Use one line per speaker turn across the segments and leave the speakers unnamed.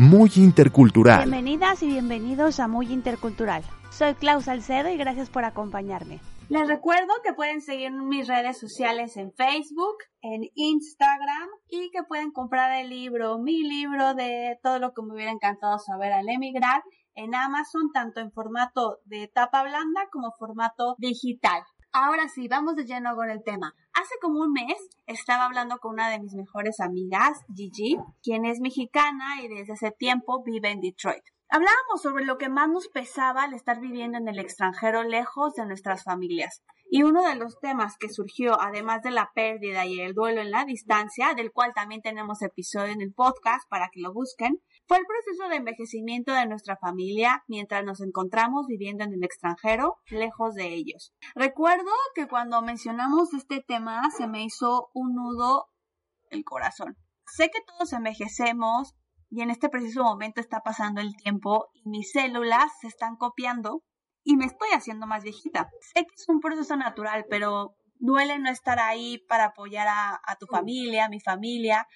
Muy Intercultural.
Bienvenidas y bienvenidos a Muy Intercultural. Soy Klaus Salcedo y gracias por acompañarme. Les recuerdo que pueden seguir mis redes sociales en Facebook, en Instagram y que pueden comprar el libro, mi libro de todo lo que me hubiera encantado saber al emigrar en Amazon, tanto en formato de tapa blanda como formato digital. Ahora sí, vamos de lleno con el tema. Hace como un mes estaba hablando con una de mis mejores amigas, Gigi, quien es mexicana y desde ese tiempo vive en Detroit. Hablábamos sobre lo que más nos pesaba al estar viviendo en el extranjero lejos de nuestras familias. Y uno de los temas que surgió, además de la pérdida y el duelo en la distancia, del cual también tenemos episodio en el podcast para que lo busquen, fue el proceso de envejecimiento de nuestra familia mientras nos encontramos viviendo en el extranjero, lejos de ellos. Recuerdo que cuando mencionamos este tema se me hizo un nudo el corazón. Sé que todos envejecemos y en este preciso momento está pasando el tiempo y mis células se están copiando y me estoy haciendo más viejita. Sé que es un proceso natural, pero duele no estar ahí para apoyar a, a tu familia, a mi familia,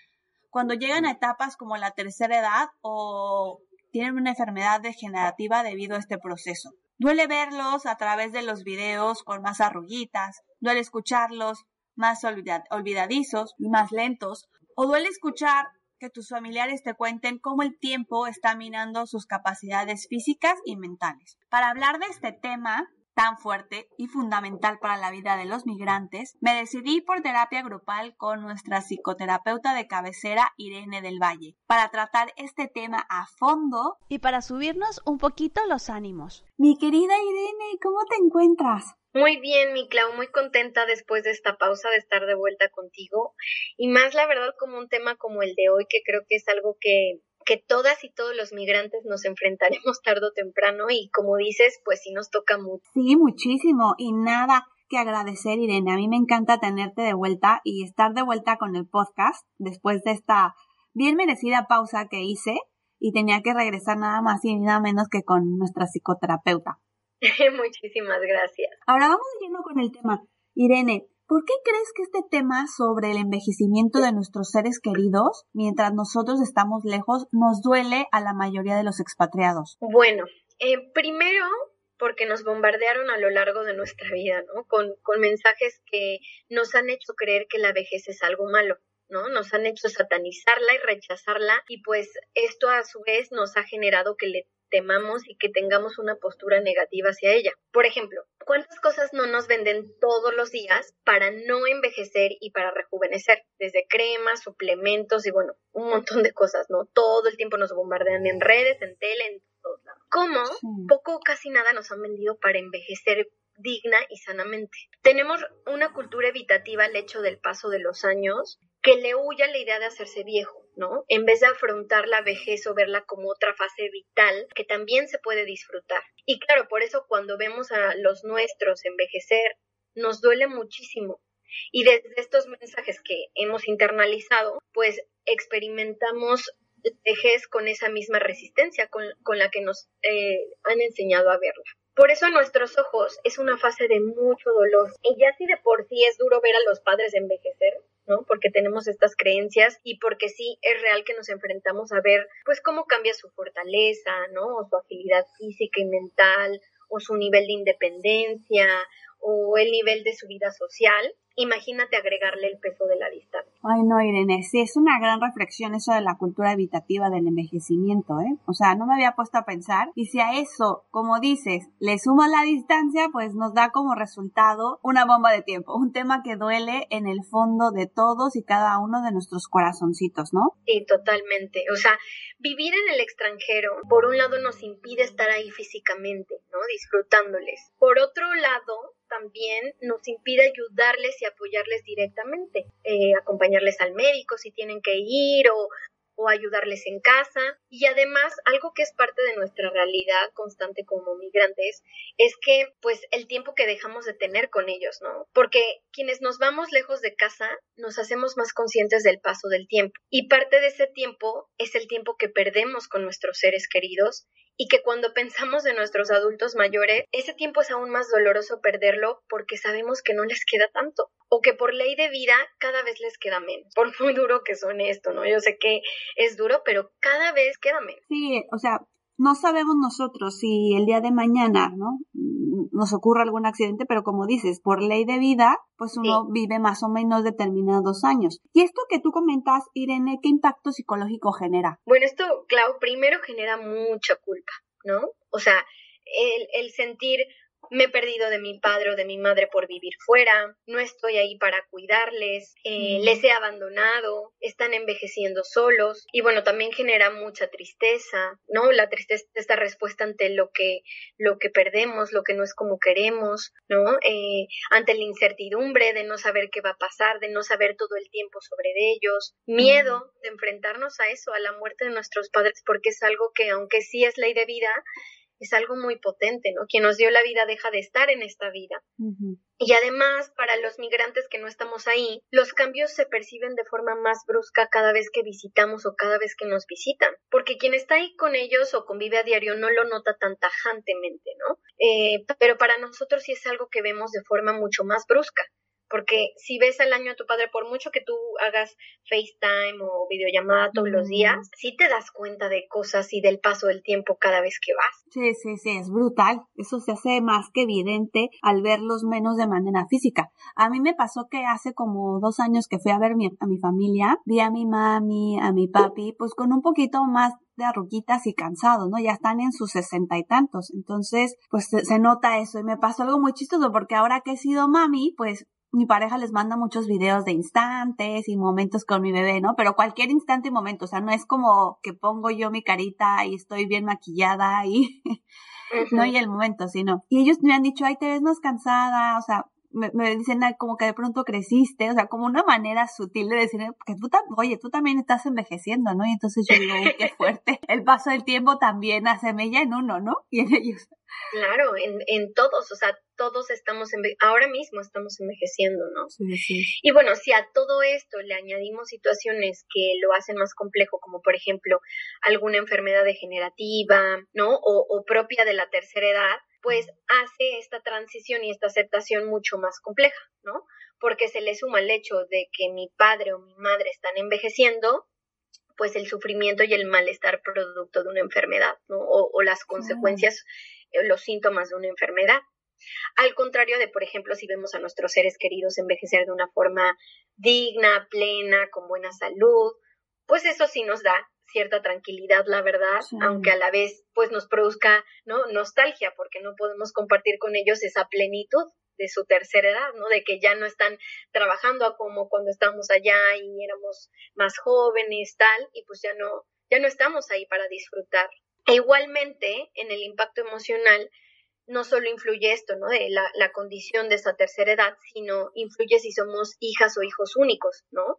cuando llegan a etapas como la tercera edad o tienen una enfermedad degenerativa debido a este proceso. Duele verlos a través de los videos con más arruguitas, duele escucharlos más olvidadizos y más lentos, o duele escuchar que tus familiares te cuenten cómo el tiempo está minando sus capacidades físicas y mentales. Para hablar de este tema, tan fuerte y fundamental para la vida de los migrantes, me decidí por terapia grupal con nuestra psicoterapeuta de cabecera Irene del Valle, para tratar este tema a fondo y para subirnos un poquito los ánimos. Mi querida Irene, ¿cómo te encuentras?
Muy bien, mi Clau, muy contenta después de esta pausa de estar de vuelta contigo y más la verdad como un tema como el de hoy que creo que es algo que que todas y todos los migrantes nos enfrentaremos tarde o temprano y como dices, pues sí nos toca mucho.
Sí, muchísimo y nada que agradecer, Irene. A mí me encanta tenerte de vuelta y estar de vuelta con el podcast después de esta bien merecida pausa que hice y tenía que regresar nada más y nada menos que con nuestra psicoterapeuta.
Muchísimas gracias.
Ahora vamos yendo con el tema. Irene, ¿Por qué crees que este tema sobre el envejecimiento de nuestros seres queridos, mientras nosotros estamos lejos, nos duele a la mayoría de los expatriados?
Bueno, eh, primero porque nos bombardearon a lo largo de nuestra vida, ¿no? Con, con mensajes que nos han hecho creer que la vejez es algo malo. ¿no? Nos han hecho satanizarla y rechazarla y pues esto a su vez nos ha generado que le temamos y que tengamos una postura negativa hacia ella. Por ejemplo, ¿cuántas cosas no nos venden todos los días para no envejecer y para rejuvenecer? Desde cremas, suplementos y bueno, un montón de cosas, ¿no? Todo el tiempo nos bombardean en redes, en tele, en todos lados. ¿Cómo? Poco o casi nada nos han vendido para envejecer digna y sanamente. Tenemos una cultura evitativa al hecho del paso de los años que le huya la idea de hacerse viejo, ¿no? En vez de afrontar la vejez o verla como otra fase vital que también se puede disfrutar. Y claro, por eso cuando vemos a los nuestros envejecer, nos duele muchísimo. Y desde estos mensajes que hemos internalizado, pues experimentamos vejez con esa misma resistencia con, la que nos eh, han enseñado a verla. Por eso a nuestros ojos es una fase de mucho dolor. Y ya si de por sí es duro ver a los padres envejecer, ¿no? Porque tenemos estas creencias y porque sí es real que nos enfrentamos a ver, pues, cómo cambia su fortaleza, ¿no? O su agilidad física y mental, o su nivel de independencia, o el nivel de su vida social imagínate agregarle el peso de la distancia.
Ay, no, Irene, sí, es una gran reflexión eso de la cultura habitativa del envejecimiento, ¿eh? O sea, no me había puesto a pensar. Y si a eso, como dices, le sumo la distancia, pues nos da como resultado una bomba de tiempo, un tema que duele en el fondo de todos y cada uno de nuestros corazoncitos, ¿no?
Sí, totalmente. O sea, vivir en el extranjero, por un lado, nos impide estar ahí físicamente, ¿no? Disfrutándoles. Por otro lado, también nos impide ayudarles y apoyarles directamente, eh, acompañarles al médico si tienen que ir o o ayudarles en casa. Y además, algo que es parte de nuestra realidad constante como migrantes es que, pues, el tiempo que dejamos de tener con ellos, ¿no? Porque quienes nos vamos lejos de casa nos hacemos más conscientes del paso del tiempo. Y parte de ese tiempo es el tiempo que perdemos con nuestros seres queridos y que cuando pensamos en nuestros adultos mayores, ese tiempo es aún más doloroso perderlo porque sabemos que no les queda tanto o que por ley de vida cada vez les queda menos, por muy duro que suene esto, ¿no? Yo sé que es duro, pero cada vez queda menos.
Sí, o sea, no sabemos nosotros si el día de mañana, ¿no? Nos ocurre algún accidente, pero como dices, por ley de vida, pues uno vive más o menos determinados años. Y esto que tú comentas, Irene, ¿qué impacto psicológico genera?
Bueno, esto, Clau, primero genera mucha culpa, ¿no? O sea, el, el sentir me he perdido de mi padre o de mi madre por vivir fuera, no estoy ahí para cuidarles, eh, les he abandonado, están envejeciendo solos. Y bueno, también genera mucha tristeza, ¿no? La tristeza, esta respuesta ante lo que, lo que perdemos, lo que no es como queremos, ¿no? Eh, ante la incertidumbre de no saber qué va a pasar, de no saber todo el tiempo sobre ellos, miedo de enfrentarnos a eso, a la muerte de nuestros padres, porque es algo que aunque sí es ley de vida, es algo muy potente, ¿no? Quien nos dio la vida deja de estar en esta vida. Y además, para los migrantes que no estamos ahí, los cambios se perciben de forma más brusca cada vez que visitamos o cada vez que nos visitan, porque quien está ahí con ellos o convive a diario no lo nota tan tajantemente, ¿no? Eh, pero para nosotros sí es algo que vemos de forma mucho más brusca porque si ves al año a tu padre, por mucho que tú hagas FaceTime o videollamada todos los días, sí te das cuenta de cosas y del paso del tiempo cada vez que vas.
Sí, sí, sí, es brutal. Eso se hace más que evidente al verlos menos de manera física. A mí me pasó que hace como dos años que fui a ver a mi familia, vi a mi mami, a mi papi, pues con un poquito más de arruguitas y cansados, ¿no? Ya están en sus sesenta y tantos. Entonces, pues se, se, nota eso. Y me pasó algo muy chistoso porque ahora que he sido mami, pues mi pareja les manda muchos videos de instantes y momentos con mi bebé, ¿no? Pero cualquier instante y momento, o sea, no es como que pongo yo mi carita y estoy bien maquillada y no y el momento, sino. Y ellos me han dicho, ay, te ves más cansada, o sea, me, me dicen como que de pronto creciste, o sea, como una manera sutil de decir que tú, oye, tú también estás envejeciendo, ¿no? Y entonces yo digo, qué fuerte. El paso del tiempo también hace mella en uno, ¿no? Y en ellos.
Claro, en, en todos, o sea, todos estamos, ahora mismo estamos envejeciendo, ¿no?
Sí, sí.
Y bueno, si a todo esto le añadimos situaciones que lo hacen más complejo, como por ejemplo alguna enfermedad degenerativa, ¿no? O, o propia de la tercera edad, pues hace esta transición y esta aceptación mucho más compleja, ¿no? Porque se le suma el hecho de que mi padre o mi madre están envejeciendo, pues el sufrimiento y el malestar producto de una enfermedad, ¿no? O, las consecuencias, eh, los síntomas de una enfermedad. Al contrario de, por ejemplo, si vemos a nuestros seres queridos envejecer de una forma digna, plena, con buena salud, pues eso sí nos da cierta tranquilidad, la verdad, aunque a la vez pues nos produzca, ¿no? nostalgia porque no podemos compartir con ellos esa plenitud de su tercera edad, ¿no? De que ya no están trabajando como cuando estábamos allá y éramos más jóvenes, tal, y pues ya no ya no estamos ahí para disfrutar. E igualmente, en el impacto emocional, no solo influye esto, ¿no? De la, la, condición de esa tercera edad, sino influye si somos hijas o hijos únicos, ¿no?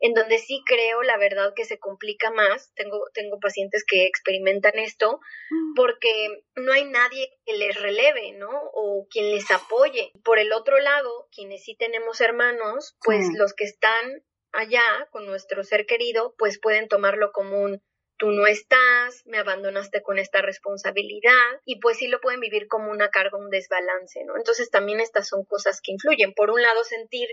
En donde sí creo, la verdad, que se complica más. Tengo, tengo pacientes que experimentan esto mm. porque no hay nadie que les releve, ¿no? O quien les apoye. Por el otro lado, quienes sí tenemos hermanos, pues los que están allá con nuestro ser querido, pues pueden tomarlo como un tú no estás, me abandonaste con esta responsabilidad y pues sí lo pueden vivir como una carga, un desbalance, ¿no? Entonces también estas son cosas que influyen. Por un lado, sentir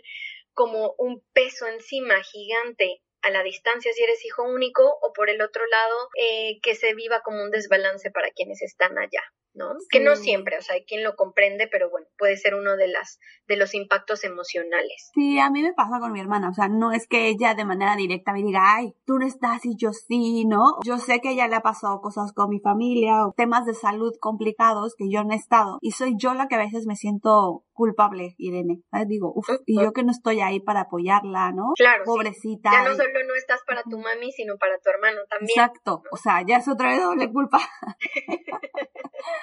como un peso encima gigante a la distancia si eres hijo único o por el otro lado eh, que se viva como un desbalance para quienes están allá. ¿No? Que no siempre, o sea, hay quien lo comprende, pero bueno, puede ser uno de las de los impactos emocionales.
Sí, a mí me pasa con mi hermana, o sea, no es que ella de manera directa me diga, "Ay, tú no estás y yo sí", ¿no? Yo sé que ella le ha pasado cosas con mi familia o temas de salud complicados que yo no he estado y soy yo la que a veces me siento culpable, Irene. Digo, uff, y yo que no estoy ahí para apoyarla, ¿no?
Claro.
Pobrecita.
Ya no solo no estás para tu mami, sino para tu hermano también.
Exacto. O sea, ya es otra vez doble culpa.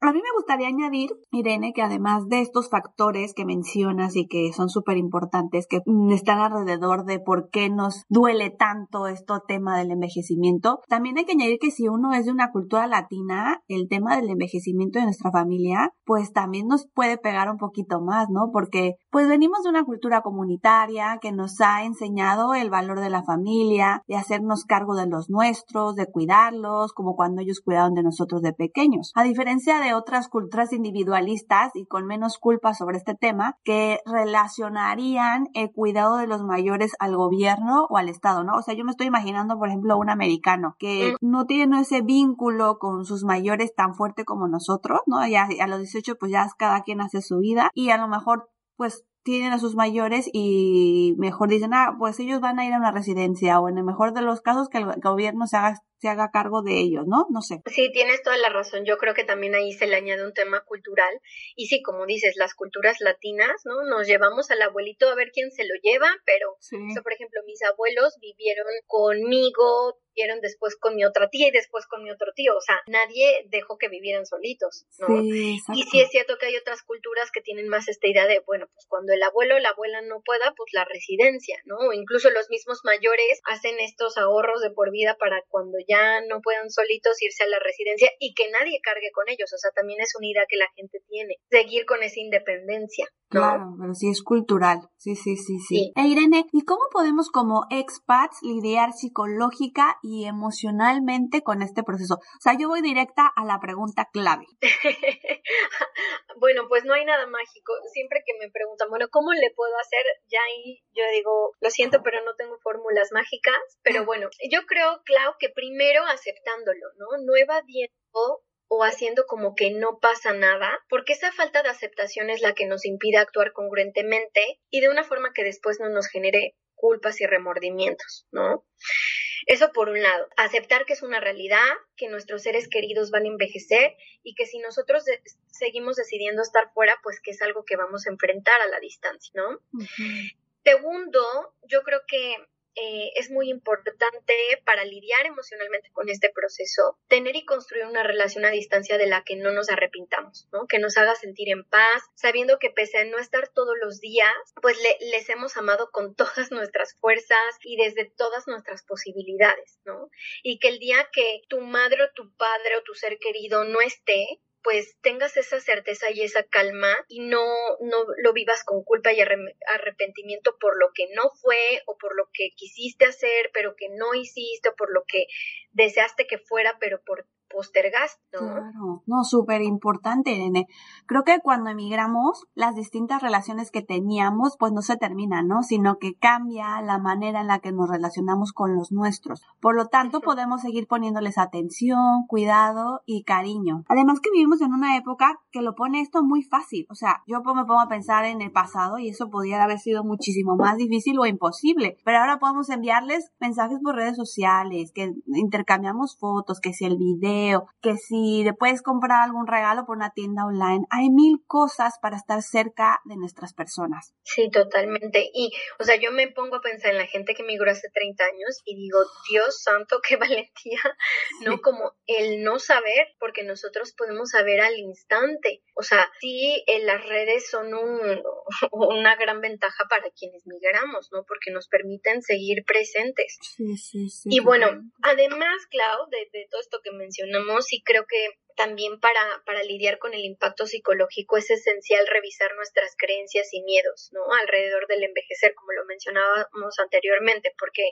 A mí me gustaría añadir, Irene, que además de estos factores que mencionas y que son súper importantes, que están alrededor de por qué nos duele tanto este tema del envejecimiento, también hay que añadir que si uno es de una cultura latina, el tema del envejecimiento de nuestra familia, pues también nos puede pegar un poquito más, ¿no? Porque pues venimos de una cultura comunitaria que nos ha enseñado el valor de la familia, de hacernos cargo de los nuestros, de cuidarlos, como cuando ellos cuidaron de nosotros de pequeños. A diferencia de otras culturas individualistas y con menos culpa sobre este tema, que relacionarían el cuidado de los mayores al gobierno o al Estado, ¿no? O sea, yo me estoy imaginando, por ejemplo, un americano que mm. no tiene ese vínculo con sus mayores tan fuerte como nosotros, ¿no? Ya a los 18 pues ya cada quien hace su vida y a lo mejor pues tienen a sus mayores y mejor dicen, ah, pues ellos van a ir a una residencia o en el mejor de los casos que el gobierno se haga se haga cargo de ellos, ¿no? No sé.
Sí, tienes toda la razón. Yo creo que también ahí se le añade un tema cultural. Y sí, como dices, las culturas latinas, ¿no? Nos llevamos al abuelito a ver quién se lo lleva, pero, por ejemplo, mis abuelos vivieron conmigo vivieron después con mi otra tía y después con mi otro tío. O sea, nadie dejó que vivieran solitos, ¿no? y sí es cierto que hay otras culturas que tienen más esta idea de, bueno, pues cuando el abuelo o la abuela no pueda, pues la residencia, ¿no? O incluso los mismos mayores hacen estos ahorros de por vida para cuando ya no puedan solitos irse a la residencia y que nadie cargue con ellos. O sea, también es una idea que la gente tiene, seguir con esa independencia.
Claro, pero sí es cultural. Sí, sí, sí, sí. E Irene, ¿y cómo podemos como expats lidiar psicológica y emocionalmente con este proceso? O sea, yo voy directa a la pregunta clave.
bueno, pues no hay nada mágico. Siempre que me preguntan, bueno, ¿cómo le puedo hacer? Ya ahí yo digo, lo siento, pero no tengo fórmulas mágicas. Pero bueno, yo creo, Clau, que primero aceptándolo, ¿no? No evadiendo o haciendo como que no pasa nada, porque esa falta de aceptación es la que nos impide actuar congruentemente y de una forma que después no nos genere culpas y remordimientos, ¿no? Eso por un lado, aceptar que es una realidad, que nuestros seres queridos van a envejecer y que si nosotros seguimos decidiendo estar fuera, pues que es algo que vamos a enfrentar a la distancia, ¿no? Segundo, yo creo que eh, es muy importante para lidiar emocionalmente con este proceso, tener y construir una relación a distancia de la que no nos arrepintamos, ¿no? Que nos haga sentir en paz, sabiendo que pese a no estar todos los días, pues les hemos amado con todas nuestras fuerzas y desde todas nuestras posibilidades, ¿no? Y que el día que tu madre o tu padre o tu ser querido no esté, pues tengas esa certeza y esa calma y no, no lo vivas con culpa y arrepentimiento por lo que no fue o por lo que quisiste hacer pero que no hiciste o por lo que deseaste que fuera pero por postergaste, ¿no?
Claro, no, súper importante, Irene. Creo que cuando emigramos, las distintas relaciones que teníamos, pues no se terminan, ¿no? Sino que cambia la manera en la que nos relacionamos con los nuestros. Por lo tanto, podemos seguir poniéndoles atención, cuidado y cariño. Además que vivimos en una época que lo pone esto muy fácil. O sea, yo me pongo a pensar en el pasado y eso podría haber sido muchísimo más difícil o imposible. Pero ahora podemos enviarles mensajes por redes sociales, que intercambiamos fotos, que si el video, que si le puedes comprar algún regalo por una tienda online. Hay mil cosas para estar cerca de nuestras personas.
Sí, totalmente. Y, o sea, yo me pongo a pensar en la gente que migró hace 30 años y digo, Dios santo, qué valentía, ¿no? Como el no saber, porque nosotros podemos saber al instante. O sea, sí, en las redes son un, una gran ventaja para quienes migramos, ¿no? Porque nos permiten seguir presentes.
Sí, sí, sí.
Y bueno, además, Clau, de, de todo esto que mencioné, y creo que también para, para lidiar con el impacto psicológico es esencial revisar nuestras creencias y miedos, ¿no? Alrededor del envejecer, como lo mencionábamos anteriormente, porque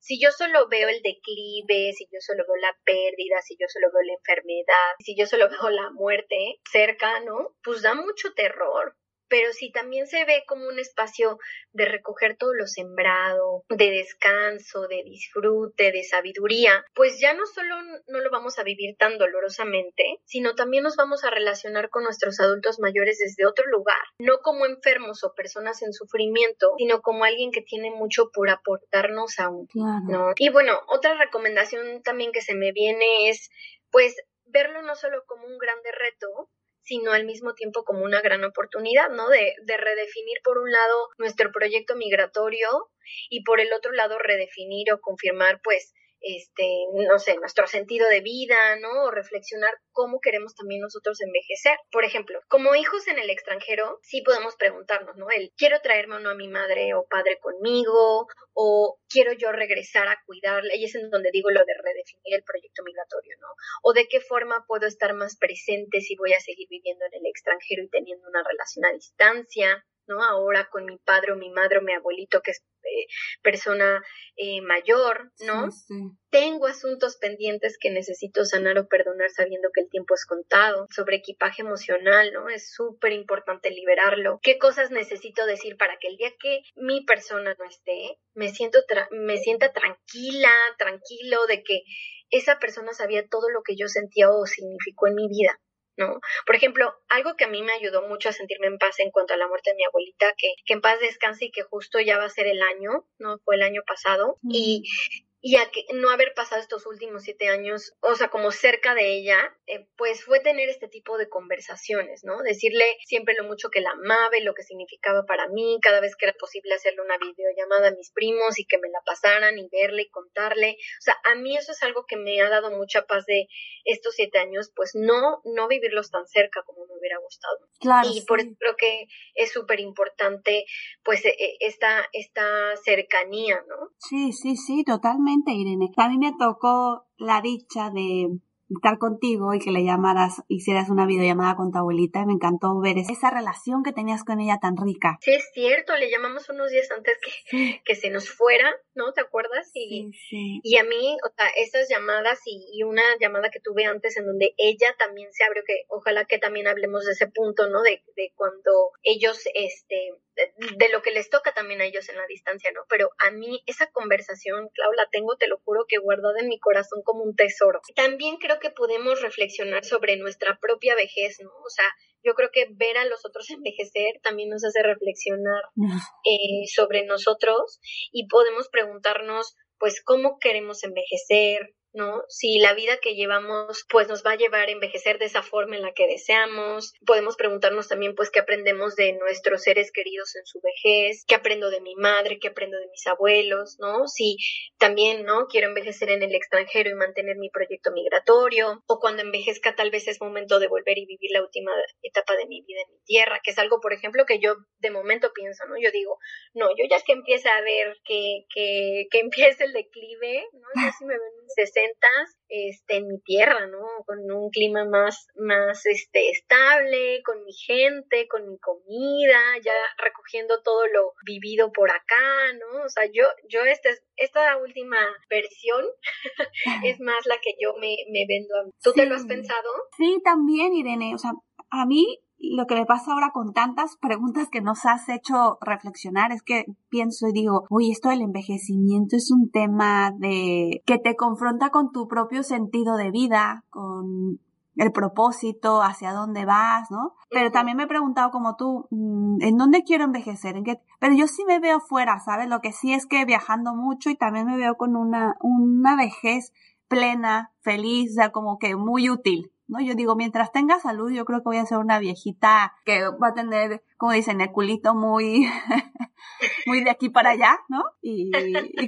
si yo solo veo el declive, si yo solo veo la pérdida, si yo solo veo la enfermedad, si yo solo veo la muerte cerca, ¿no? Pues da mucho terror, pero si también se ve como un espacio de recoger todo lo sembrado, de descanso, de disfrute, de sabiduría, pues ya no solo no lo vamos a vivir tan dolorosamente, sino también nos vamos a relacionar con nuestros adultos mayores desde otro lugar, no como enfermos o personas en sufrimiento, sino como alguien que tiene mucho por aportarnos aún. ¿no? Y bueno, otra recomendación también que se me viene es pues verlo no solo como un grande reto, sino al mismo tiempo como una gran oportunidad, ¿no? De, de redefinir por un lado nuestro proyecto migratorio y por el otro lado redefinir o confirmar pues este, no sé, nuestro sentido de vida, ¿no? O reflexionar cómo queremos también nosotros envejecer. Por ejemplo, como hijos en el extranjero, sí podemos preguntarnos, ¿no? El, quiero traerme o no a mi madre o padre conmigo, o quiero yo regresar a cuidarla, y es en donde digo lo de redefinir el proyecto migratorio, ¿no? O de qué forma puedo estar más presente si voy a seguir viviendo en el extranjero y teniendo una relación a distancia. ¿No? Ahora con mi padre o mi madre o mi abuelito que es eh, persona eh, mayor, ¿no? Tengo asuntos pendientes que necesito sanar o perdonar sabiendo que el tiempo es contado. Sobre equipaje emocional, ¿no? Es súper importante liberarlo. ¿Qué cosas necesito decir para que el día que mi persona no esté, me, siento me sienta tranquila, tranquilo de que esa persona sabía todo lo que yo sentía o significó en mi vida? ¿No? Por ejemplo, algo que a mí me ayudó mucho a sentirme en paz en cuanto a la muerte de mi abuelita, que, que en paz descanse y que justo ya va a ser el año, ¿no? Fue el año pasado. Y y a que no haber pasado estos últimos siete años, o sea, como cerca de ella, eh, pues fue tener este tipo de conversaciones, ¿no? Decirle siempre lo mucho que la amaba y lo que significaba para mí, cada vez que era posible hacerle una videollamada a mis primos y que me la pasaran y verle y contarle. O sea, a mí eso es algo que me ha dado mucha paz de estos siete años, pues no, no vivirlos tan cerca como me hubiera gustado. Claro. Y por eso creo que es súper importante, pues, e, e, esta, esta cercanía, ¿no?
Sí, sí, sí, totalmente Irene. A mí me tocó la dicha de estar contigo y que le llamaras, hicieras una videollamada con tu abuelita. Me encantó ver esa relación que tenías con ella tan rica.
Sí, es cierto, le llamamos unos días antes que, que se nos fuera, ¿no? ¿Te acuerdas? Y, y a mí, o sea, esas llamadas y, y, una llamada que tuve antes en donde ella también se abrió, que ojalá que también hablemos de ese punto, ¿no? De, de cuando ellos, este, de lo que les toca también a ellos en la distancia, ¿no? Pero a mí esa conversación, Clau, la tengo, te lo juro, que guardada en mi corazón como un tesoro. También creo que podemos reflexionar sobre nuestra propia vejez, ¿no? O sea, yo creo que ver a los otros envejecer también nos hace reflexionar eh, sobre nosotros y podemos preguntarnos, pues, ¿cómo queremos envejecer? ¿No? Si la vida que llevamos pues nos va a llevar a envejecer de esa forma en la que deseamos. Podemos preguntarnos también pues qué aprendemos de nuestros seres queridos en su vejez, qué aprendo de mi madre, qué aprendo de mis abuelos, ¿no? Si también, ¿no? Quiero envejecer en el extranjero y mantener mi proyecto migratorio o cuando envejezca tal vez es momento de volver y vivir la última etapa de mi vida en mi tierra, que es algo, por ejemplo, que yo de momento pienso, ¿no? Yo digo, no, yo ya que empieza a ver que, que, empiece el declive, ¿no? Yo sí me ven este, en mi tierra, ¿no? Con un clima más, más este, estable, con mi gente, con mi comida, ya recogiendo todo lo vivido por acá, ¿no? O sea, yo, yo este, esta última versión es más la que yo me, me vendo a mí. ¿Tú te lo has pensado?
Sí, también, Irene. O sea, a mí lo que me pasa ahora con tantas preguntas que nos has hecho reflexionar es que pienso y digo, uy, esto del envejecimiento es un tema de que te confronta con tu propio sentido de vida, con el propósito, hacia dónde vas, ¿no? Pero también me he preguntado como tú, mm, ¿en dónde quiero envejecer? ¿En qué? Pero yo sí me veo fuera, ¿sabes? Lo que sí es que viajando mucho y también me veo con una, una vejez plena, feliz, o sea, como que muy útil, ¿no? Yo digo, mientras tenga salud, yo creo que voy a ser una viejita que va a tener, como dicen, el culito muy, muy de aquí para allá, ¿no? Y,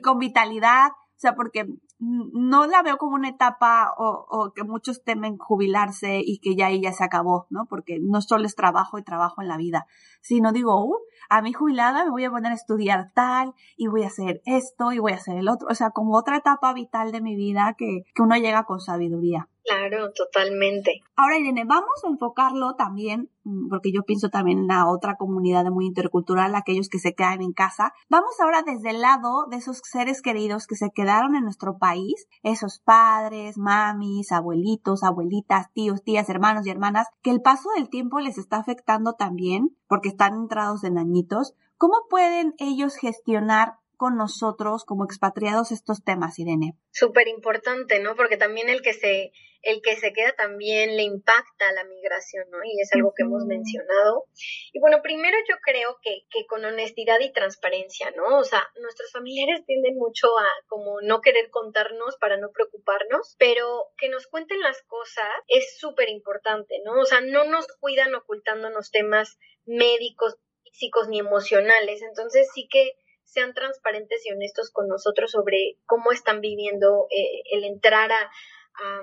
con vitalidad, o sea, porque no la veo como una etapa o, que muchos temen jubilarse y que ya ahí ya se acabó, ¿no? Porque no solo es trabajo y trabajo en la vida, sino digo, uh, a mi jubilada me voy a poner a estudiar tal y voy a hacer esto y voy a hacer el otro, o sea, como otra etapa vital de mi vida que uno llega con sabiduría.
Claro, totalmente.
Ahora, Irene, vamos a enfocarlo también, mm, porque yo pienso también en la otra comunidad muy intercultural, aquellos que se quedan en casa. Vamos ahora desde el lado de esos seres queridos que se quedaron en nuestro país, esos padres, mamis, abuelitos, abuelitas, tíos, tías, hermanos y hermanas, que el paso del tiempo les está afectando también, porque están entrados en añitos. ¿Cómo pueden ellos gestionar con nosotros como expatriados estos temas, Irene?
Súper importante, ¿no? Porque también el que se el que se queda también le impacta la migración, ¿no? Y es algo que hemos mencionado. Y bueno, primero yo creo que, que con honestidad y transparencia, ¿no? O sea, nuestros familiares tienden mucho a como no querer contarnos para no preocuparnos, pero que nos cuenten las cosas es súper importante, ¿no? O sea, no nos cuidan ocultándonos temas médicos, físicos ni emocionales. Entonces sí que sean transparentes y honestos con nosotros sobre cómo están viviendo eh, el entrar a, a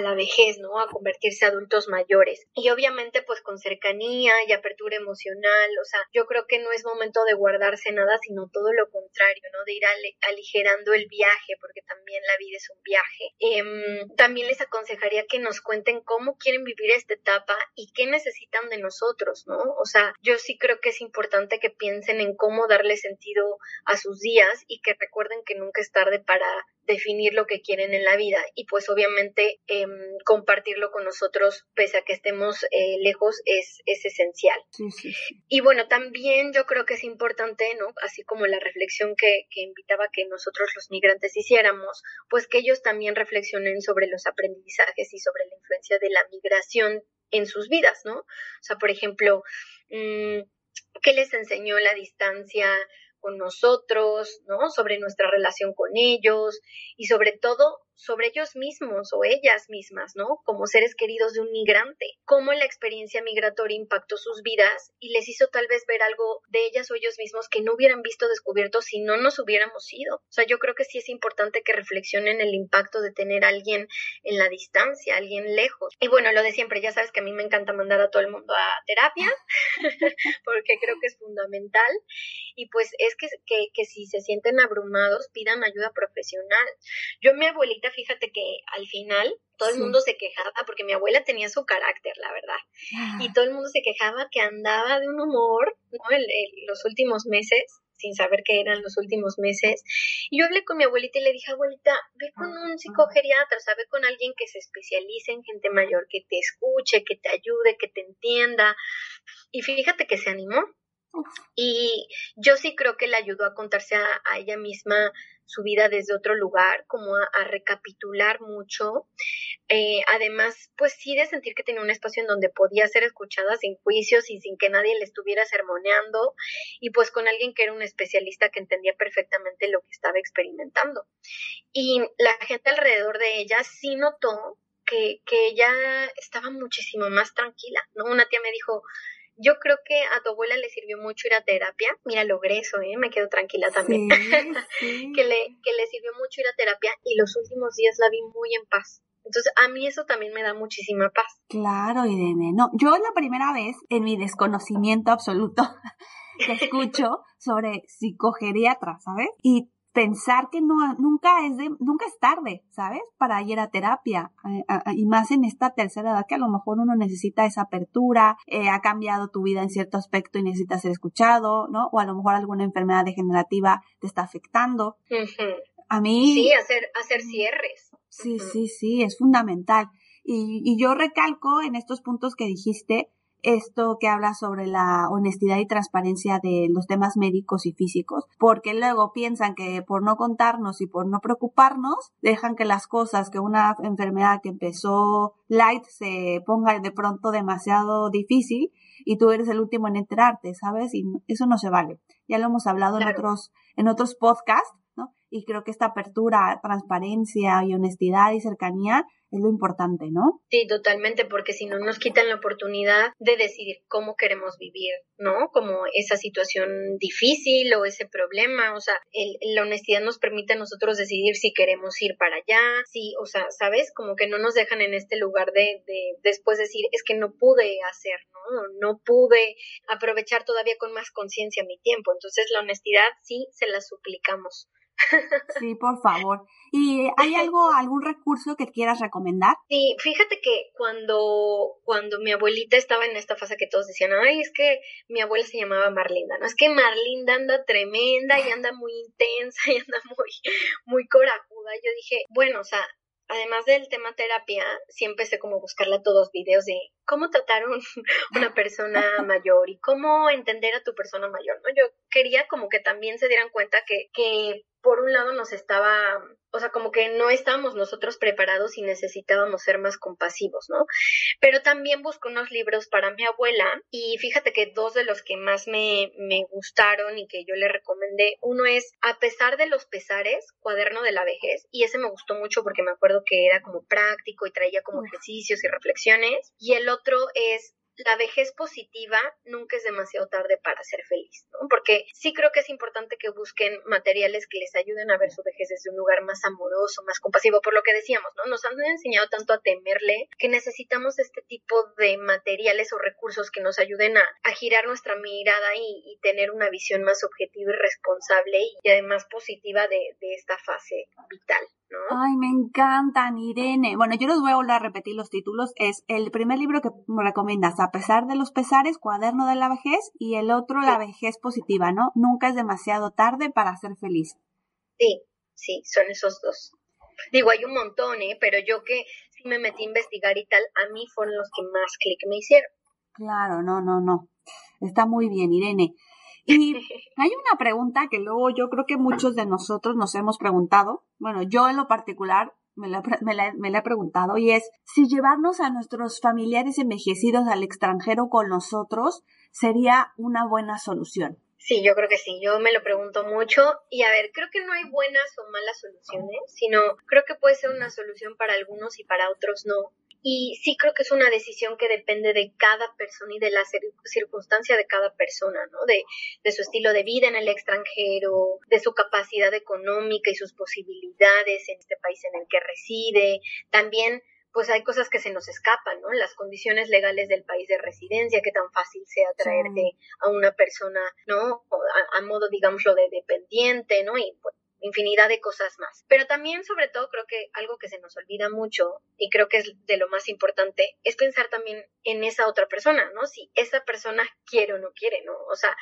la vejez, ¿no? A convertirse adultos mayores. Y obviamente pues con cercanía y apertura emocional, o sea, yo creo que no es momento de guardarse nada, sino todo lo contrario, ¿no? De ir aligerando el viaje, porque también la vida es un viaje. Em, también les aconsejaría que nos cuenten cómo quieren vivir esta etapa y qué necesitan de nosotros, ¿no? O sea, yo sí creo que es importante que piensen en cómo darle sentido a sus días y que recuerden que nunca es tarde para definir lo que quieren en la vida y pues obviamente em, compartirlo con nosotros pese a que estemos eh, lejos es, es esencial. Y bueno, también yo creo que es importante, ¿no? Así como la reflexión que, que invitaba que nosotros los migrantes hiciéramos, pues que ellos también reflexionen sobre los aprendizajes y sobre la influencia de la migración en sus vidas, ¿no? O sea, por ejemplo, mm, ¿qué les enseñó la distancia? con nosotros, ¿no? Sobre nuestra relación con ellos y sobre todo sobre ellos mismos o ellas mismas, ¿no? Como seres queridos de un migrante, cómo la experiencia migratoria impactó sus vidas y les hizo tal vez ver algo de ellas o ellos mismos que no hubieran visto descubierto si no nos hubiéramos ido. O sea, yo creo que sí es importante que reflexionen el impacto de tener a alguien en la distancia, alguien lejos. Y bueno, lo de siempre, ya sabes que a mí me encanta mandar a todo el mundo a terapia, porque creo que es fundamental. Y pues es que, que, que si se sienten abrumados, pidan ayuda profesional. Yo, mi abuelita, fíjate que al final todo el mundo se quejaba, porque mi abuela tenía su carácter, la verdad, ah. y todo el mundo se quejaba que andaba de un humor, ¿no? los últimos meses, sin saber qué eran los últimos meses. Y yo hablé con mi abuelita y le dije, abuelita, ve con un psicogeriatra, o sea, ve con alguien que se especialice en gente mayor, que te escuche, que te ayude, que te entienda. Y fíjate que se animó. Y yo sí creo que le ayudó a contarse a, ella misma su vida desde otro lugar, como a, recapitular mucho. Eh, además, pues sí de sentir que tenía un espacio en donde podía ser escuchada sin juicios y sin que nadie le estuviera sermoneando y pues con alguien que era un especialista que entendía perfectamente lo que estaba experimentando. Y la gente alrededor de ella sí notó que, que ella estaba muchísimo más tranquila, ¿no? Una tía me dijo, yo creo que a tu abuela le sirvió mucho ir a terapia. Mira, logré eso, ¿eh? Me quedo tranquila también. que, le, que le sirvió mucho ir a terapia y los últimos días la vi muy en paz. Entonces, a mí eso también me da muchísima paz.
Claro, Irene. No, yo la primera vez, en mi desconocimiento absoluto, que escucho sobre psicogeriatra, ¿sabes? Y pensar que no, nunca es de, nunca es tarde, ¿sabes? Para ir a terapia. Eh, y más en esta tercera edad que a lo mejor uno necesita esa apertura, eh, ha cambiado tu vida en cierto aspecto y necesitas ser escuchado, ¿no? O a lo mejor alguna enfermedad degenerativa te está afectando. A mí.
Sí, hacer, hacer cierres.
Sí, sí, sí, es fundamental. Y, y yo recalco en estos puntos que dijiste, esto que habla sobre la honestidad y transparencia de los temas médicos y físicos, porque luego piensan que por no contarnos y por no preocuparnos, dejan que las cosas, que una enfermedad que empezó light se ponga de pronto demasiado difícil y tú eres el último en enterarte, ¿sabes? Y eso no se vale. Ya lo hemos hablado en otros, en otros podcasts, ¿no? Y creo que esta apertura, transparencia y honestidad y cercanía es lo importante, ¿no?
Sí, totalmente, porque si no nos quitan la oportunidad de decidir cómo queremos vivir, ¿no? Como esa situación difícil o ese problema, o sea, la honestidad nos permite a nosotros decidir si queremos ir para allá, sí, o sea, ¿sabes? Como que no nos dejan en este lugar de, de después decir, es que no pude hacer, ¿no? No pude aprovechar todavía con más conciencia mi tiempo, entonces la honestidad sí se la suplicamos.
Sí, por favor. ¿Y hay algo, algún recurso que quieras recomendar?
Sí, fíjate que cuando, cuando mi abuelita estaba en esta fase que todos decían, ay, es que mi abuela se llamaba Marlinda, ¿no? Es que Marlinda anda tremenda y anda muy intensa y anda muy, muy corajuda. Yo dije, bueno, o sea, además del tema terapia, sí empecé como a buscarle todos videos de cómo tratar a una persona mayor y cómo entender a tu persona mayor, ¿no? Yo quería como que también se dieran cuenta que, que por un lado nos estaba, o sea, como que no estábamos nosotros preparados y necesitábamos ser más compasivos, ¿no? Pero también busco unos libros para mi abuela y fíjate que dos de los que más me, me gustaron y que yo le recomendé, uno es A pesar de los pesares, cuaderno de la vejez, y ese me gustó mucho porque me acuerdo que era como práctico y traía como ejercicios y reflexiones, y el otro es la vejez positiva nunca es demasiado tarde para ser feliz, ¿no? Porque sí creo que es importante que busquen materiales que les ayuden a ver su vejez desde un lugar más amoroso, más compasivo, por lo que decíamos, ¿no? Nos han enseñado tanto a temerle que necesitamos este tipo de materiales o recursos que nos ayuden a, girar nuestra mirada y, tener una visión más objetiva y responsable y además positiva de, de esta fase vital.
Ay, me encantan, Irene. Bueno, yo les voy a volver a repetir los títulos. Es el primer libro que me recomiendas, A pesar de los pesares, Cuaderno de la vejez, y el otro, La vejez positiva, ¿no? Nunca es demasiado tarde para ser feliz.
Sí, sí, son esos dos. Digo, hay un montón, ¿eh? Pero yo que sí me metí a investigar y tal, a mí fueron los que más clic me hicieron.
Claro, no, no, no. Está muy bien, Irene. Y hay una pregunta que luego yo creo que muchos de nosotros nos hemos preguntado, bueno, yo en lo particular me la, me, he preguntado, y es si llevarnos a nuestros familiares envejecidos al extranjero con nosotros sería una buena solución.
Sí, yo creo que sí, yo me lo pregunto mucho y a ver, creo que no hay buenas o malas soluciones, sino creo que puede ser una solución para algunos y para otros no. Y sí creo que es una decisión que depende de cada persona y de la circunstancia de cada persona, ¿no? De, de su estilo de vida en el extranjero, de su capacidad económica y sus posibilidades en este país en el que reside. También pues hay cosas que se nos escapan, ¿no? Las condiciones legales del país de residencia, que tan fácil sea traerte a una persona, ¿no? A, a, modo, digámoslo, de dependiente, ¿no? Y pues, infinidad de cosas más. Pero también, sobre todo, creo que algo que se nos olvida mucho y creo que es de lo más importante es pensar también en esa otra persona, ¿no? Si esa persona quiere o no quiere, ¿no? O sea,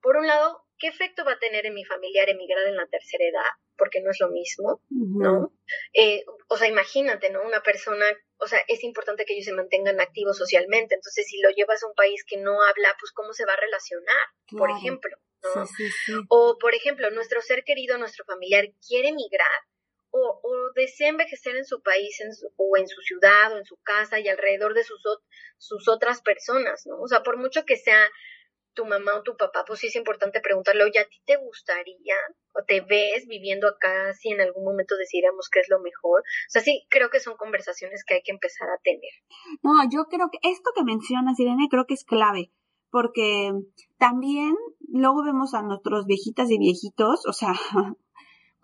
por un lado, ¿qué efecto va a tener en mi familiar emigrar en la tercera edad? Porque no es lo mismo, ¿no? Eh, o sea, imagínate, ¿no? Una persona, o sea, es importante que ellos se mantengan activos socialmente. Entonces, si lo llevas a un país que no habla, pues, ¿cómo se va a relacionar? Por ejemplo. O, por ejemplo, nuestro ser querido, nuestro familiar quiere emigrar o, desea envejecer en su país o en su ciudad o en su casa y alrededor de sus, sus otras personas, ¿no? O sea, por mucho que sea tu mamá o tu papá, pues sí es importante preguntarle, oye, ¿a ti te gustaría o te ves viviendo acá si en algún momento decidiéramos qué es lo mejor? O sea, sí, creo que son conversaciones que hay que empezar a tener.
No, yo creo que esto que mencionas, Irene, creo que es clave porque también luego vemos a nuestros viejitas y viejitos, o sea,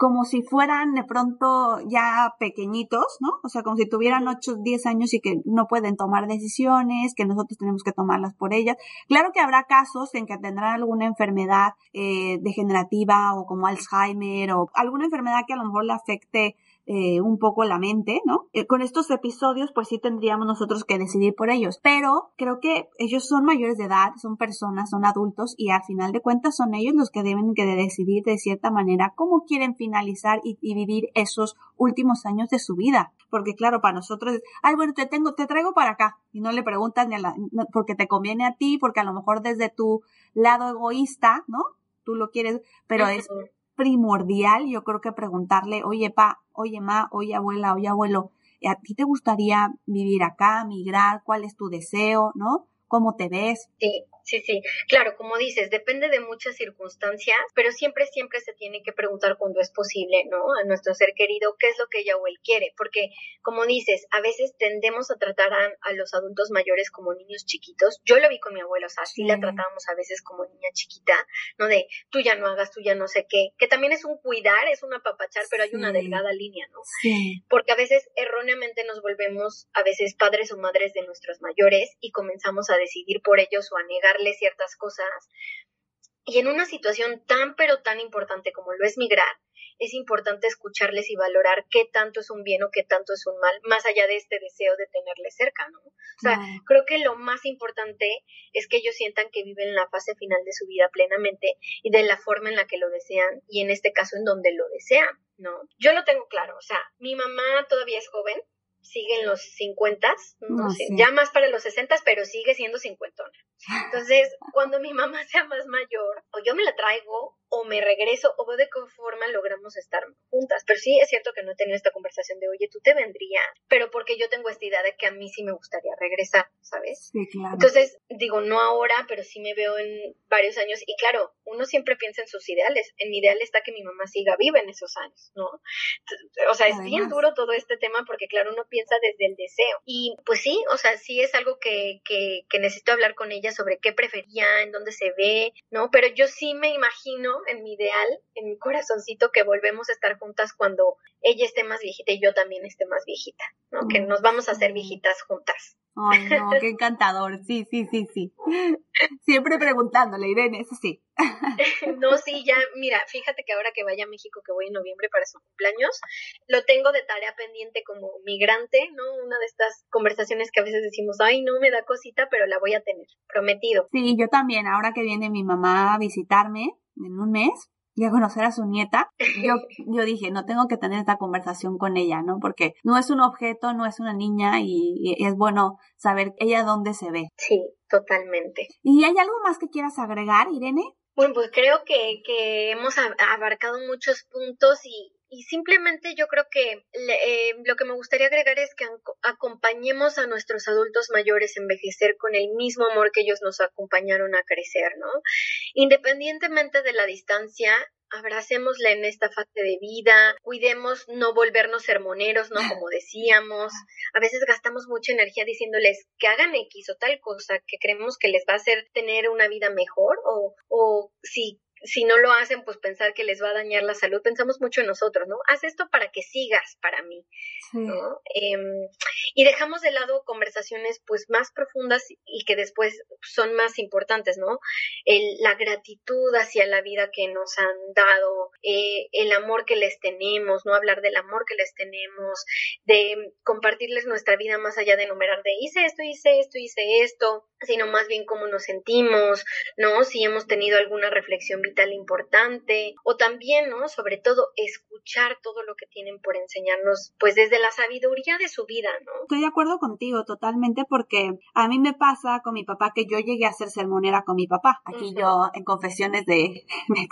como si fueran de pronto ya pequeñitos, ¿no? O sea, como si tuvieran 8, 10 años y que no pueden tomar decisiones, que nosotros tenemos que tomarlas por ellas. Claro que habrá casos en que tendrán alguna enfermedad eh, degenerativa o como Alzheimer o alguna enfermedad que a lo mejor le afecte eh, un poco la mente, ¿no? Eh, con estos episodios, pues sí tendríamos nosotros que decidir por ellos, pero creo que ellos son mayores de edad, son personas, son adultos y al final de cuentas son ellos los que deben que decidir de cierta manera cómo quieren finalizar y, vivir esos últimos años de su vida. Porque claro, para nosotros es, ay, bueno, te tengo, te traigo para acá y no le preguntas ni a la, porque te conviene a ti, porque a lo mejor desde tu lado egoísta, ¿no? Tú lo quieres, pero es primordial, yo creo que preguntarle, oye, pa, oye, ma, oye, abuela, oye, abuelo, ¿a ti te gustaría vivir acá, migrar? ¿Cuál es tu deseo? ¿No? ¿Cómo te ves?
Sí, Sí, sí, claro, como dices, depende de muchas circunstancias, pero siempre, siempre se tiene que preguntar cuando es posible, ¿no? A nuestro ser querido, qué es lo que ella o él quiere, porque, como dices, a veces tendemos a tratar a, los adultos mayores como niños chiquitos. Yo lo vi con mi abuelo, o sea, así la tratábamos a veces como niña chiquita, ¿no? De tú ya no hagas, tú ya no sé qué, que también es un cuidar, es un apapachar, pero hay una delgada línea, ¿no? Sí. Porque a veces erróneamente nos volvemos a veces padres o madres de nuestros mayores y comenzamos a decidir por ellos o a negar ciertas cosas. Y en una situación tan pero tan importante como lo es migrar, es importante escucharles y valorar qué tanto es un bien o qué tanto es un mal, más allá de este deseo de tenerles cerca, ¿no? O sea, creo que lo más importante es que ellos sientan que viven la fase final de su vida plenamente y de la forma en la que lo desean y en este caso en donde lo desean, ¿no? Yo lo tengo claro, o sea, mi mamá todavía es joven, sigue en los 50, no, sé, ya más para los 60, pero sigue siendo cincuentona. Entonces, cuando mi mamá sea más mayor, o yo me la traigo, o me regreso o de qué forma logramos estar juntas. Pero sí es cierto que no he tenido esta conversación de, oye, tú te vendrías, pero porque yo tengo esta idea de que a mí sí me gustaría regresar, ¿sabes?
Sí, claro.
Entonces, digo, no ahora, pero sí me veo en varios años. Y claro, uno siempre piensa en sus ideales. En mi ideal está que mi mamá siga viva en esos años, ¿no? O sea, es bien duro todo este tema porque, claro, uno piensa desde el deseo. Y pues sí, o sea, sí es algo que, que, que necesito hablar con ella sobre qué prefería, en dónde se ve, ¿no? Pero yo sí me imagino en mi ideal, en mi corazoncito, que volvemos a estar juntas cuando ella esté más viejita y yo también esté más viejita, ¿no? Que nos vamos a hacer viejitas juntas.
Ay, no, qué encantador. Sí, sí, sí, sí. Siempre preguntándole, Irene, eso sí.
No, sí, ya, mira, fíjate que ahora que vaya a México, que voy en noviembre para su cumpleaños, lo tengo de tarea pendiente como migrante, ¿no? Una de estas conversaciones que a veces decimos, ay, no me da cosita, pero la voy a tener, prometido.
Sí, yo también, ahora que viene mi mamá a visitarme en un mes, y a conocer a su nieta, yo, yo dije, no tengo que tener esta conversación con ella, ¿no? Porque no es un objeto, no es una niña y, es bueno saber ella dónde se ve.
Sí, totalmente.
¿Y hay algo más que quieras agregar, Irene?
Bueno, pues creo que, que hemos abarcado muchos puntos y, y simplemente yo creo que eh, lo que me gustaría agregar es que acompañemos a nuestros adultos mayores a envejecer con el mismo amor que ellos nos acompañaron a crecer, ¿no? Independientemente de la distancia, abracémosle en esta fase de vida, cuidemos no volvernos sermoneros, ¿no? Como decíamos, a veces gastamos mucha energía diciéndoles que hagan X o tal cosa que creemos que les va a hacer tener una vida mejor o, o si si no lo hacen, pues pensar que les va a dañar la salud. Pensamos mucho en nosotros, ¿no? Haz esto para que sigas para mí, ¿no? Em, y dejamos de lado conversaciones pues más profundas y que después son más importantes, ¿no? El, la gratitud hacia la vida que nos han dado, eh, el amor que les tenemos, ¿no? Hablar del amor que les tenemos, de compartirles nuestra vida más allá de enumerar de hice esto, hice esto, hice esto, sino más bien cómo nos sentimos, ¿no? Si hemos tenido alguna reflexión vital importante o también, ¿no? Sobre todo escuchar todo lo que tienen por enseñarnos, pues desde la sabiduría de su vida, ¿no?
Estoy de acuerdo contigo totalmente porque a mí me pasa con mi papá que yo llegué a ser sermonera con mi papá. Aquí yo en confesiones de mi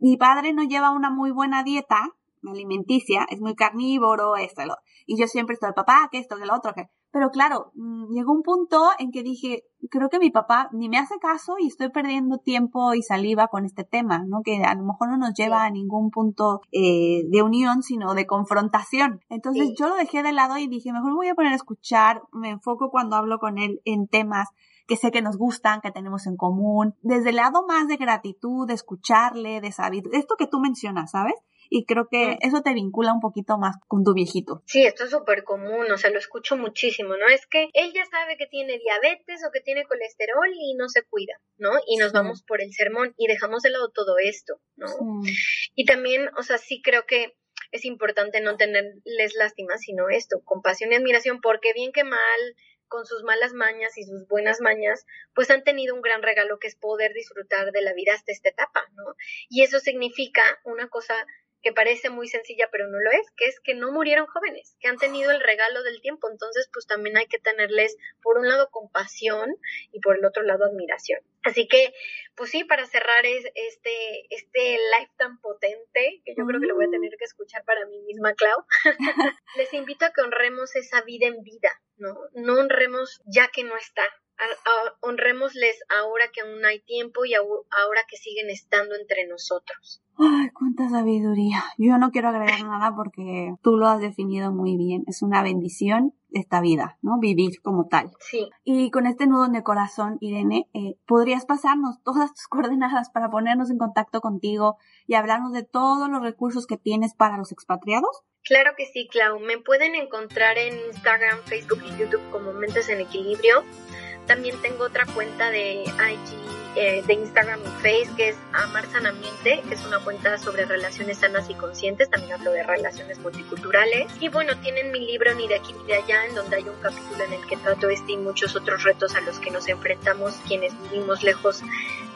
mi padre no lleva una muy buena dieta alimenticia, es muy carnívoro, esto, lo, y yo siempre estoy, papá, que esto, que lo otro, que, pero claro, mm, llegó un punto en que dije, creo que mi papá ni me hace caso y estoy perdiendo tiempo y saliva con este tema, ¿no? Que a lo mejor no nos lleva a ningún punto eh, de unión, sino de confrontación. Entonces yo lo dejé de lado y dije, mejor me voy a poner a escuchar, me enfoco cuando hablo con él en temas que sé que nos gustan, que tenemos en común, desde el lado más de gratitud, de escucharle, de sabiduría, esto que tú mencionas, ¿sabes? Y creo que eso te vincula un poquito más con tu viejito.
Sí, esto es súper común, o sea, lo escucho muchísimo, ¿no? Es que él ya sabe que tiene diabetes o que tiene colesterol y no se cuida, ¿no? Y nos vamos por el sermón y dejamos de lado todo esto, ¿no? Y también, o sea, sí creo que es importante no tenerles lástima, sino esto, compasión y admiración, porque bien que mal, con sus malas mañas y sus buenas mañas, pues han tenido un gran regalo que es poder disfrutar de la vida hasta esta etapa, ¿no? Y eso significa una cosa que parece muy sencilla pero no lo es, que es que no murieron jóvenes, que han tenido el regalo del tiempo, entonces pues también hay que tenerles por un lado compasión y por el otro lado admiración. Así que, pues sí, para cerrar es, este, este live tan potente, que yo creo que lo voy a tener que escuchar para mí misma, Clau, les invito a que honremos esa vida en vida, ¿no? No honremos ya que no está, honrémosles ahora que aún hay tiempo y ahora que siguen estando entre nosotros.
Ay, cuánta sabiduría. Yo no quiero agregar nada porque tú lo has definido muy bien. Es una bendición esta vida, ¿no? Vivir como tal.
Sí.
Y con este nudo en el corazón, Irene, eh, ¿podrías pasarnos todas tus coordenadas para ponernos en contacto contigo y hablarnos de todos los recursos que tienes para los expatriados?
Claro que sí, Clau. Me pueden encontrar en Instagram, Facebook y YouTube como Mentes en Equilibrio. También tengo otra cuenta de eh, de Instagram y Face, que es Amar Sanamente, que es una cuenta sobre relaciones sanas y conscientes, también hablo de relaciones multiculturales. Y bueno, tienen mi libro Ni de aquí ni de allá, en donde hay un capítulo en el que trato este y muchos otros retos a los que nos enfrentamos quienes vivimos lejos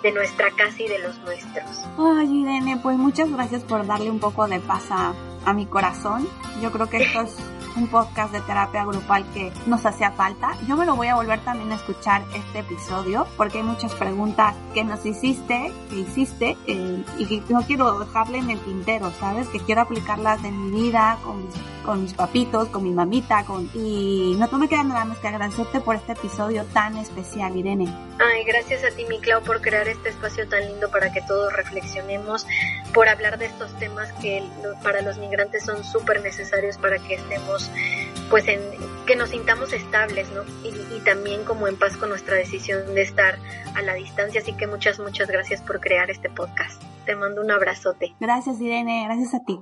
de nuestra casa y de los nuestros.
Ay, Irene, pues muchas gracias por darle un poco de paz a, a mi corazón. Yo creo que esto es un podcast de terapia grupal que nos hacía falta. Yo me lo voy a volver también a escuchar este episodio porque hay muchas preguntas que nos hiciste, que hiciste eh, y que no quiero dejarle en el tintero, ¿sabes? Que quiero aplicarlas en mi vida con con mis papitos, con mi mamita, con... Y no, me queda nada más que agradecerte por este episodio tan especial, Irene.
Ay, gracias a ti, mi Clau, por crear este espacio tan lindo para que todos reflexionemos, por hablar de estos temas que para los migrantes son súper necesarios para que estemos, pues, en, que nos sintamos estables, ¿no? Y, y también como en paz con nuestra decisión de estar a la distancia. Así que muchas, muchas gracias por crear este podcast. Te mando un abrazote.
Gracias, Irene. Gracias a ti.